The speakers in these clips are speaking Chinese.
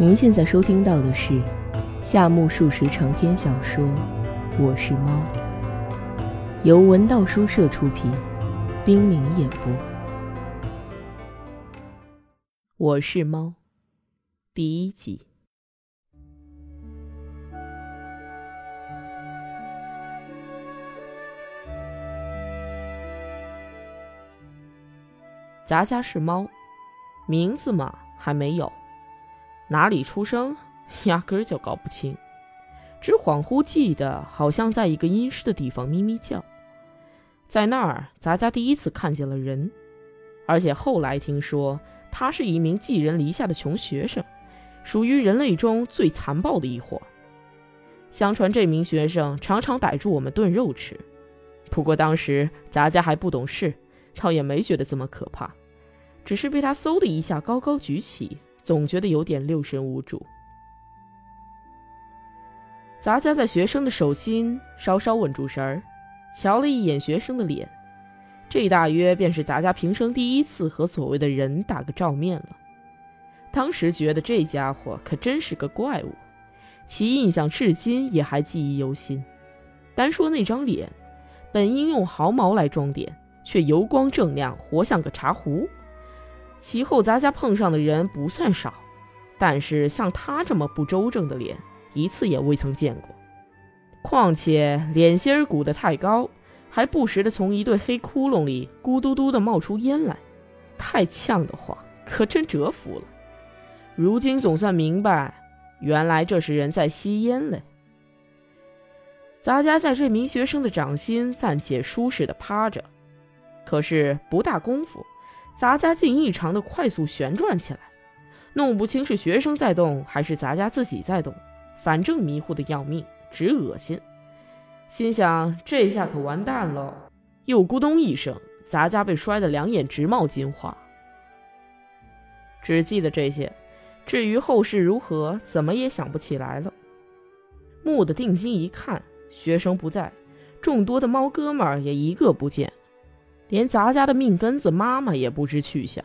您现在收听到的是夏目漱石长篇小说《我是猫》，由文道书社出品，冰凌演播。我是猫，第一集。咱家是猫，名字嘛还没有。哪里出生，压根儿就搞不清，只恍惚记得好像在一个阴湿的地方咪咪叫，在那儿咱家第一次看见了人，而且后来听说他是一名寄人篱下的穷学生，属于人类中最残暴的一伙。相传这名学生常常逮住我们炖肉吃，不过当时咱家还不懂事，倒也没觉得这么可怕，只是被他嗖的一下高高举起。总觉得有点六神无主。杂家在学生的手心稍稍稳住神儿，瞧了一眼学生的脸，这大约便是杂家平生第一次和所谓的人打个照面了。当时觉得这家伙可真是个怪物，其印象至今也还记忆犹新。单说那张脸，本应用毫毛来装点，却油光锃亮，活像个茶壶。其后，咱家碰上的人不算少，但是像他这么不周正的脸，一次也未曾见过。况且脸心儿鼓得太高，还不时的从一对黑窟窿里咕嘟嘟的冒出烟来，太呛得慌，可真折服了。如今总算明白，原来这是人在吸烟嘞。咱家在这名学生的掌心暂且舒适的趴着，可是不大功夫。杂家竟异常的快速旋转起来，弄不清是学生在动还是杂家自己在动，反正迷糊的要命，直恶心。心想这下可完蛋了，又咕咚一声，杂家被摔得两眼直冒金花。只记得这些，至于后事如何，怎么也想不起来了。蓦地定睛一看，学生不在，众多的猫哥们儿也一个不见。连咱家的命根子妈妈也不知去向，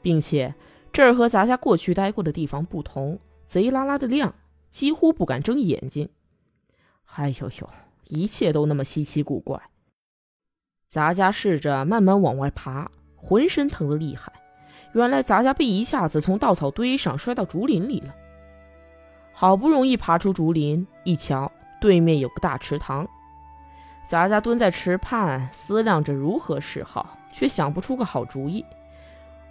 并且这儿和咱家过去待过的地方不同，贼拉拉的亮，几乎不敢睁眼睛。哎呦呦，一切都那么稀奇古怪。咱家试着慢慢往外爬，浑身疼得厉害。原来咱家被一下子从稻草堆上摔到竹林里了。好不容易爬出竹林，一瞧，对面有个大池塘。咱家蹲在池畔，思量着如何是好，却想不出个好主意。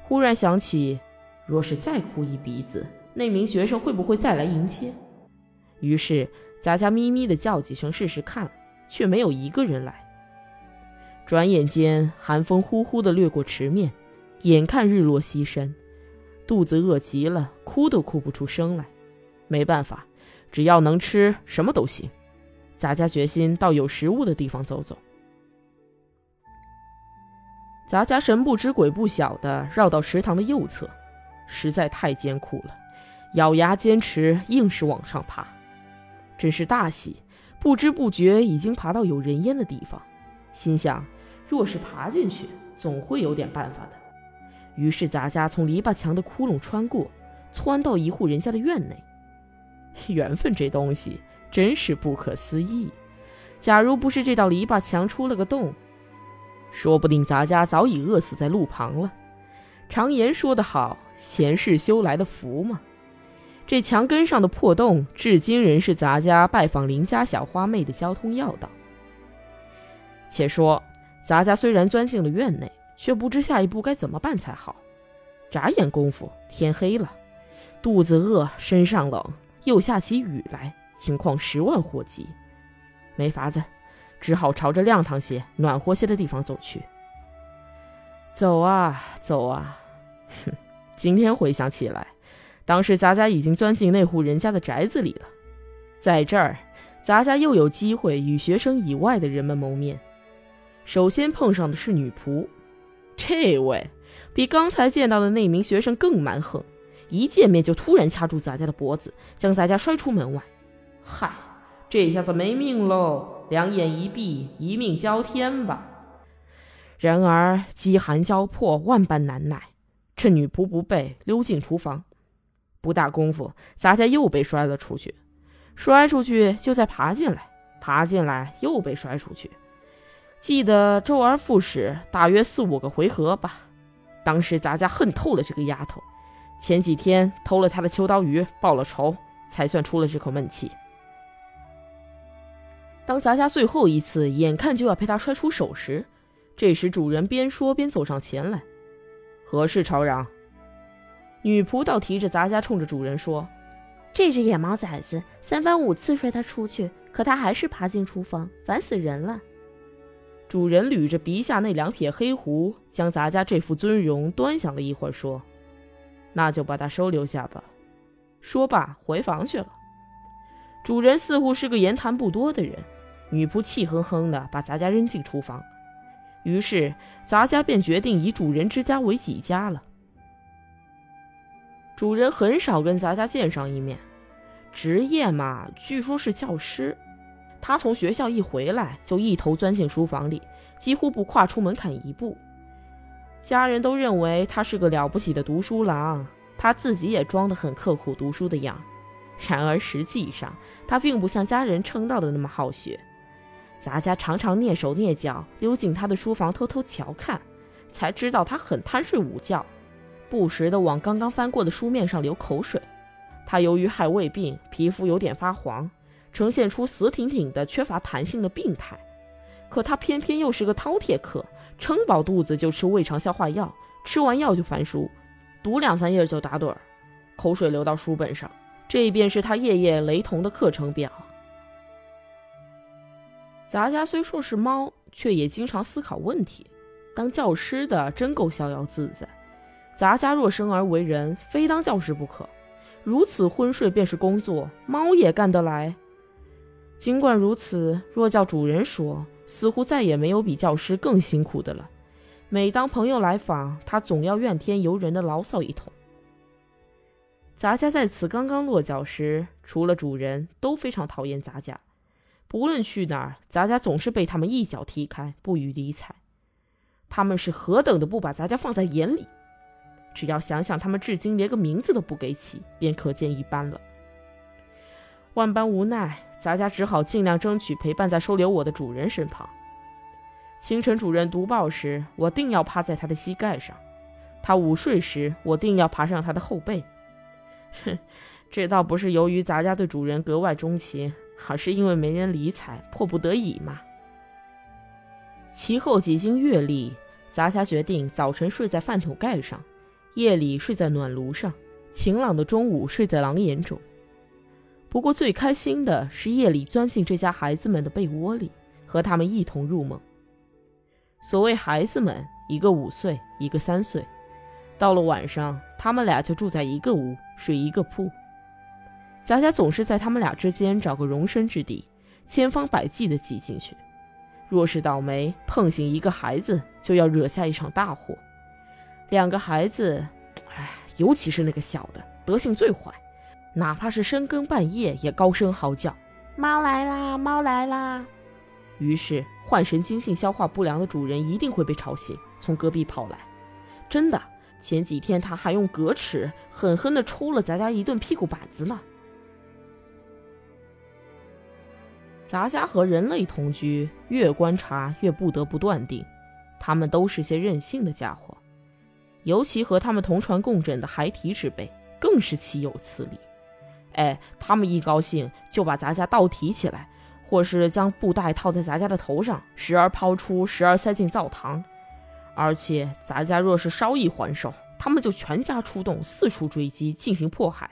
忽然想起，若是再哭一鼻子，那名学生会不会再来迎接？于是，咱家咪咪的叫几声试试看，却没有一个人来。转眼间，寒风呼呼的掠过池面，眼看日落西山，肚子饿极了，哭都哭不出声来。没办法，只要能吃，什么都行。咱家决心到有食物的地方走走。咱家神不知鬼不晓的绕到池塘的右侧，实在太艰苦了，咬牙坚持，硬是往上爬。真是大喜，不知不觉已经爬到有人烟的地方，心想，若是爬进去，总会有点办法的。于是咱家从篱笆墙的窟窿穿过，窜到一户人家的院内。缘分这东西。真是不可思议！假如不是这道篱笆墙出了个洞，说不定咱家早已饿死在路旁了。常言说得好，前世修来的福嘛。这墙根上的破洞，至今仍是咱家拜访邻家小花妹的交通要道。且说，咱家虽然钻进了院内，却不知下一步该怎么办才好。眨眼功夫，天黑了，肚子饿，身上冷，又下起雨来。情况十万火急，没法子，只好朝着亮堂些、暖和些的地方走去。走啊走啊，哼！今天回想起来，当时咱家已经钻进那户人家的宅子里了。在这儿，咱家又有机会与学生以外的人们谋面。首先碰上的是女仆，这位比刚才见到的那名学生更蛮横，一见面就突然掐住咱家的脖子，将咱家摔出门外。嗨，这下子没命喽！两眼一闭，一命交天吧。然而饥寒交迫，万般难耐，趁女仆不备，溜进厨房，不大功夫，咱家又被摔了出去，摔出去就再爬进来，爬进来又被摔出去。记得周而复始，大约四五个回合吧。当时咱家恨透了这个丫头，前几天偷了她的秋刀鱼，报了仇，才算出了这口闷气。当咱家最后一次眼看就要被他摔出手时，这时主人边说边走上前来：“何事吵嚷？”女仆倒提着杂家，冲着主人说：“这只野猫崽子三番五次摔他出去，可他还是爬进厨房，烦死人了。”主人捋着鼻下那两撇黑胡，将咱家这副尊容端详了一会儿，说：“那就把他收留下吧。”说罢回房去了。主人似乎是个言谈不多的人。女仆气哼哼地把咱家扔进厨房，于是咱家便决定以主人之家为己家了。主人很少跟咱家见上一面，职业嘛，据说是教师。他从学校一回来，就一头钻进书房里，几乎不跨出门槛一步。家人都认为他是个了不起的读书郎，他自己也装得很刻苦读书的样。然而实际上，他并不像家人称道的那么好学。咱家常常蹑手蹑脚溜进他的书房偷偷瞧看，才知道他很贪睡午觉，不时地往刚刚翻过的书面上流口水。他由于害胃病，皮肤有点发黄，呈现出死挺挺的、缺乏弹性的病态。可他偏偏又是个饕餮客，撑饱肚子就吃胃肠消化药，吃完药就翻书，读两三页就打盹儿，口水流到书本上。这便是他夜夜雷同的课程表。咱家虽说是猫，却也经常思考问题。当教师的真够逍遥自在。咱家若生而为人，非当教师不可。如此昏睡便是工作，猫也干得来。尽管如此，若叫主人说，似乎再也没有比教师更辛苦的了。每当朋友来访，他总要怨天尤人的牢骚一通。咱家在此刚刚落脚时，除了主人，都非常讨厌咱家。不论去哪儿，咱家总是被他们一脚踢开，不予理睬。他们是何等的不把咱家放在眼里！只要想想他们至今连个名字都不给起，便可见一斑了。万般无奈，咱家只好尽量争取陪伴在收留我的主人身旁。清晨主人读报时，我定要趴在他的膝盖上；他午睡时，我定要爬上他的后背。哼，这倒不是由于咱家对主人格外钟情。而是因为没人理睬，迫不得已嘛。其后几经阅历，杂家决定早晨睡在饭桶盖上，夜里睡在暖炉上，晴朗的中午睡在廊檐中。不过最开心的是夜里钻进这家孩子们的被窝里，和他们一同入梦。所谓孩子们，一个五岁，一个三岁，到了晚上，他们俩就住在一个屋，睡一个铺。贾家总是在他们俩之间找个容身之地，千方百计地挤进去。若是倒霉碰醒一个孩子，就要惹下一场大祸。两个孩子，哎，尤其是那个小的，德性最坏，哪怕是深更半夜也高声嚎叫：“猫来啦，猫来啦！”于是患神经性消化不良的主人一定会被吵醒，从隔壁跑来。真的，前几天他还用格尺狠狠地抽了咱家一顿屁股板子呢。咱家和人类同居，越观察越不得不断定，他们都是些任性的家伙。尤其和他们同床共枕的孩提之辈，更是岂有此理！哎，他们一高兴就把咱家倒提起来，或是将布袋套在咱家的头上，时而抛出，时而塞进灶堂。而且咱家若是稍一还手，他们就全家出动，四处追击，进行迫害。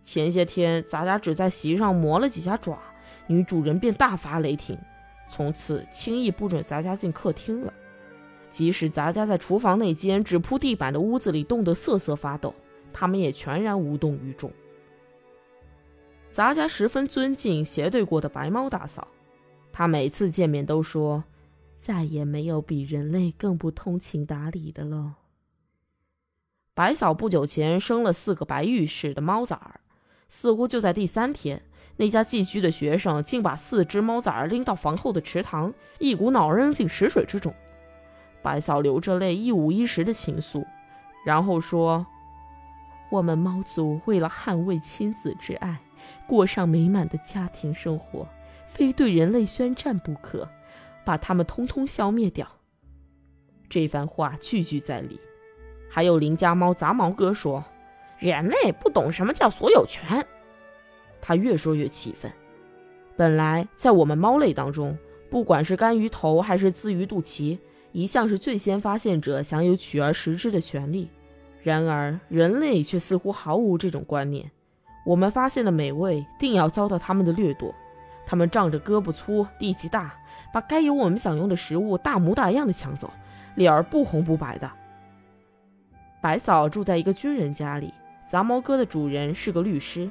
前些天，咱家只在席上磨了几下爪。女主人便大发雷霆，从此轻易不准咱家进客厅了。即使咱家在厨房那间只铺地板的屋子里冻得瑟瑟发抖，他们也全然无动于衷。咱家十分尊敬斜对过的白猫大嫂，她每次见面都说：“再也没有比人类更不通情达理的了。”白嫂不久前生了四个白玉似的猫崽儿，似乎就在第三天。那家寄居的学生竟把四只猫崽儿拎到房后的池塘，一股脑扔进池水之中。白嫂流着泪，一五一十的倾诉，然后说：“我们猫族为了捍卫亲子之爱，过上美满的家庭生活，非对人类宣战不可，把他们通通消灭掉。这番话句句在理。还有邻家猫杂毛哥说：“人类不懂什么叫所有权。”他越说越气愤。本来在我们猫类当中，不管是甘鱼头还是鲻鱼肚脐，一向是最先发现者享有取而食之的权利。然而人类却似乎毫无这种观念。我们发现的美味，定要遭到他们的掠夺。他们仗着胳膊粗、力气大，把该由我们享用的食物大模大样的抢走，脸儿不红不白的。白嫂住在一个军人家里，杂毛哥的主人是个律师。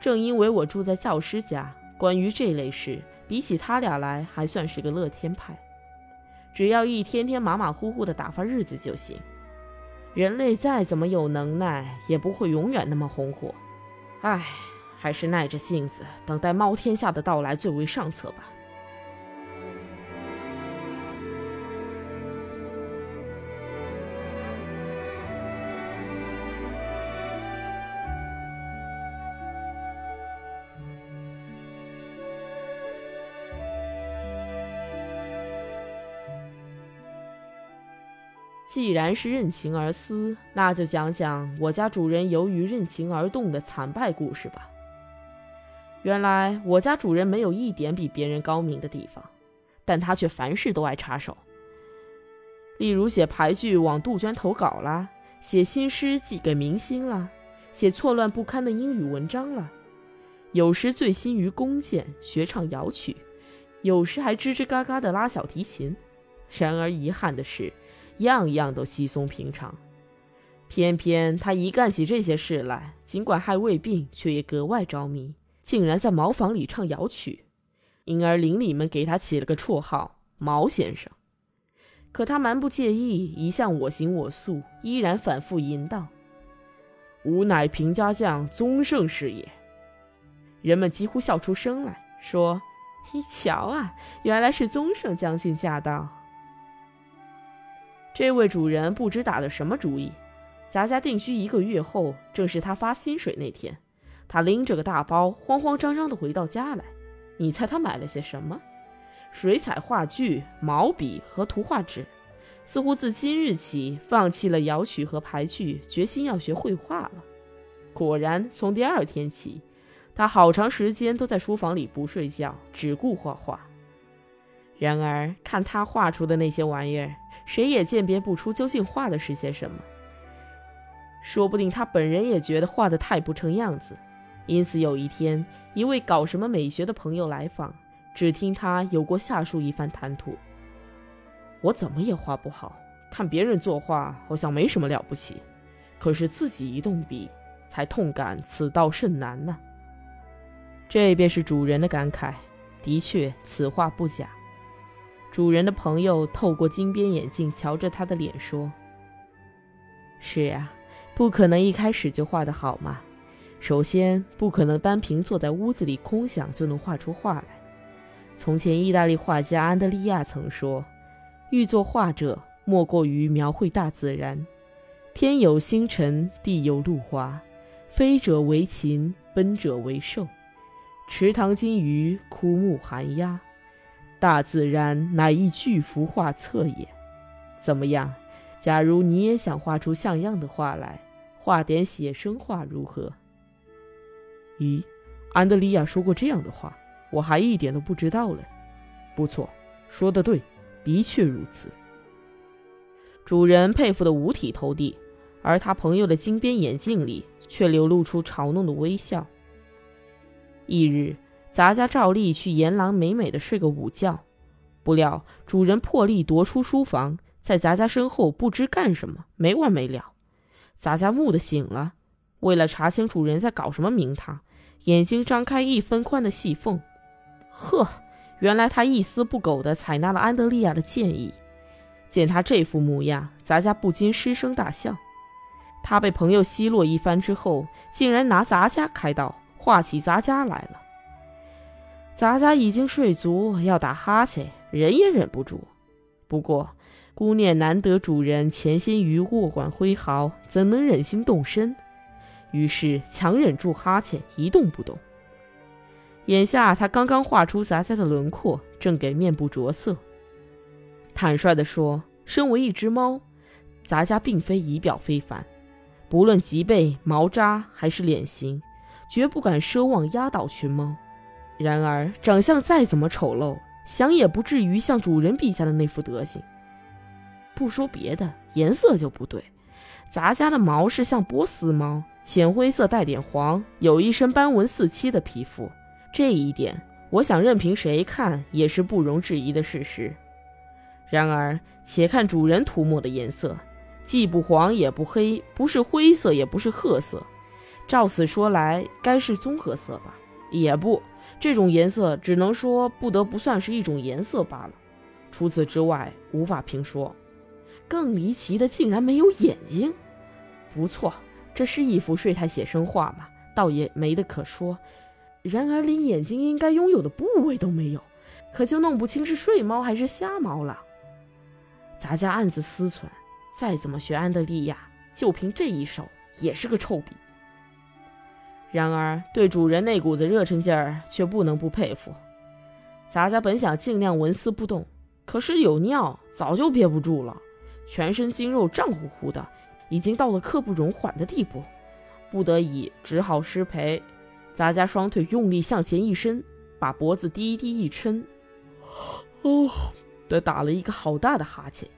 正因为我住在教师家。关于这类事，比起他俩来，还算是个乐天派。只要一天天马马虎虎的打发日子就行。人类再怎么有能耐，也不会永远那么红火。唉，还是耐着性子等待猫天下的到来最为上策吧。既然是任情而思，那就讲讲我家主人由于任情而动的惨败故事吧。原来我家主人没有一点比别人高明的地方，但他却凡事都爱插手。例如写牌剧往杜鹃投稿啦，写新诗寄给明星啦，写错乱不堪的英语文章啦，有时醉心于弓箭，学唱摇曲，有时还吱吱嘎嘎地拉小提琴。然而遗憾的是。样样都稀松平常，偏偏他一干起这些事来，尽管还未病，却也格外着迷，竟然在茅房里唱谣曲，因而邻里们给他起了个绰号“毛先生”。可他蛮不介意，一向我行我素，依然反复吟道：“吾乃平家将，宗盛是也。”人们几乎笑出声来，说：“你瞧啊，原来是宗盛将军驾到。”这位主人不知打的什么主意。咱家定居一个月后，正是他发薪水那天，他拎着个大包，慌慌张张地回到家来。你猜他买了些什么？水彩画具、毛笔和图画纸，似乎自今日起放弃了摇曲和排剧，决心要学绘画了。果然，从第二天起，他好长时间都在书房里不睡觉，只顾画画。然而，看他画出的那些玩意儿。谁也鉴别不出究竟画的是些什么，说不定他本人也觉得画的太不成样子。因此有一天，一位搞什么美学的朋友来访，只听他有过下述一番谈吐：“我怎么也画不好，看别人作画好像没什么了不起，可是自己一动笔，才痛感此道甚难呢。”这便是主人的感慨。的确，此话不假。主人的朋友透过金边眼镜瞧着他的脸说：“是呀，不可能一开始就画得好嘛。首先，不可能单凭坐在屋子里空想就能画出画来。从前，意大利画家安德利亚曾说：‘欲作画者，莫过于描绘大自然。天有星辰，地有露华，飞者为禽，奔者为兽。池塘金鱼，枯木寒鸦。’”大自然乃一巨幅画册也，怎么样？假如你也想画出像样的画来，画点写生画如何？咦，安德利亚说过这样的话，我还一点都不知道了。不错，说的对，的确如此。主人佩服的五体投地，而他朋友的金边眼镜里却流露出嘲弄的微笑。翌日。咱家照例去阎郎美美的睡个午觉，不料主人破例夺出书房，在咱家身后不知干什么，没完没了。咱家木的醒了，为了查清主人在搞什么名堂，眼睛张开一分宽的细缝。呵，原来他一丝不苟地采纳了安德利亚的建议。见他这副模样，咱家不禁失声大笑。他被朋友奚落一番之后，竟然拿咱家开刀，画起咱家来了。咱家已经睡足，要打哈欠，忍也忍不住。不过，顾念难得主人潜心于握管挥毫，怎能忍心动身？于是强忍住哈欠，一动不动。眼下他刚刚画出杂家的轮廓，正给面部着色。坦率地说，身为一只猫，杂家并非仪表非凡，不论脊背、毛扎还是脸型，绝不敢奢望压倒群猫。然而，长相再怎么丑陋，想也不至于像主人陛下的那副德行。不说别的，颜色就不对。咱家的毛是像波斯猫，浅灰色带点黄，有一身斑纹四七的皮肤。这一点，我想任凭谁看也是不容置疑的事实。然而，且看主人涂抹的颜色，既不黄也不黑，不是灰色也不是褐色，照此说来，该是棕褐色吧？也不，这种颜色只能说不得不算是一种颜色罢了。除此之外，无法评说。更离奇的，竟然没有眼睛。不错，这是一幅睡态写生画嘛，倒也没得可说。然而，连眼睛应该拥有的部位都没有，可就弄不清是睡猫还是瞎猫了。咱家暗自思忖：再怎么学安德利亚，就凭这一手也是个臭笔。然而，对主人那股子热忱劲儿，却不能不佩服。咱家本想尽量纹丝不动，可是有尿早就憋不住了。全身筋肉胀乎乎的，已经到了刻不容缓的地步，不得已只好失陪。咱家双腿用力向前一伸，把脖子低低一抻，哦，的打了一个好大的哈欠。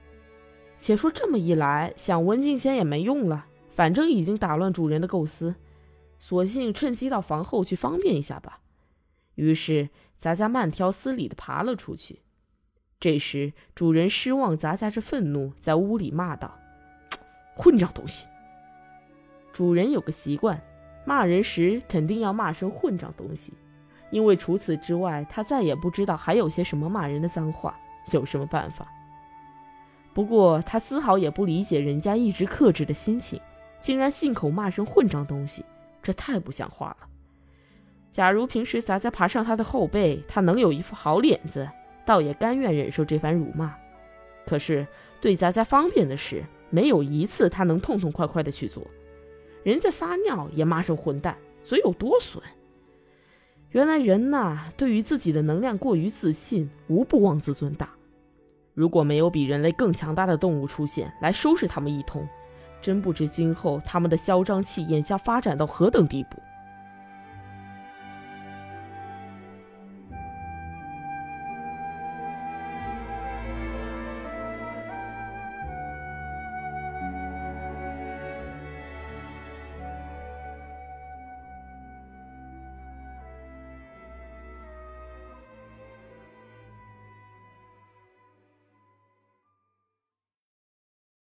且说这么一来，想文静仙也没用了，反正已经打乱主人的构思，索性趁机到房后去方便一下吧。于是咱家慢条斯理地爬了出去。这时，主人失望，砸下着愤怒，在屋里骂道：“混账东西！”主人有个习惯，骂人时肯定要骂声“混账东西”，因为除此之外，他再也不知道还有些什么骂人的脏话。有什么办法？不过他丝毫也不理解人家一直克制的心情，竟然信口骂声“混账东西”，这太不像话了。假如平时咱家爬上他的后背，他能有一副好脸子。倒也甘愿忍受这番辱骂，可是对咱家方便的事，没有一次他能痛痛快快的去做。人家撒尿也骂声混蛋，嘴有多损。原来人呐，对于自己的能量过于自信，无不妄自尊大。如果没有比人类更强大的动物出现来收拾他们一通，真不知今后他们的嚣张气焰将发展到何等地步。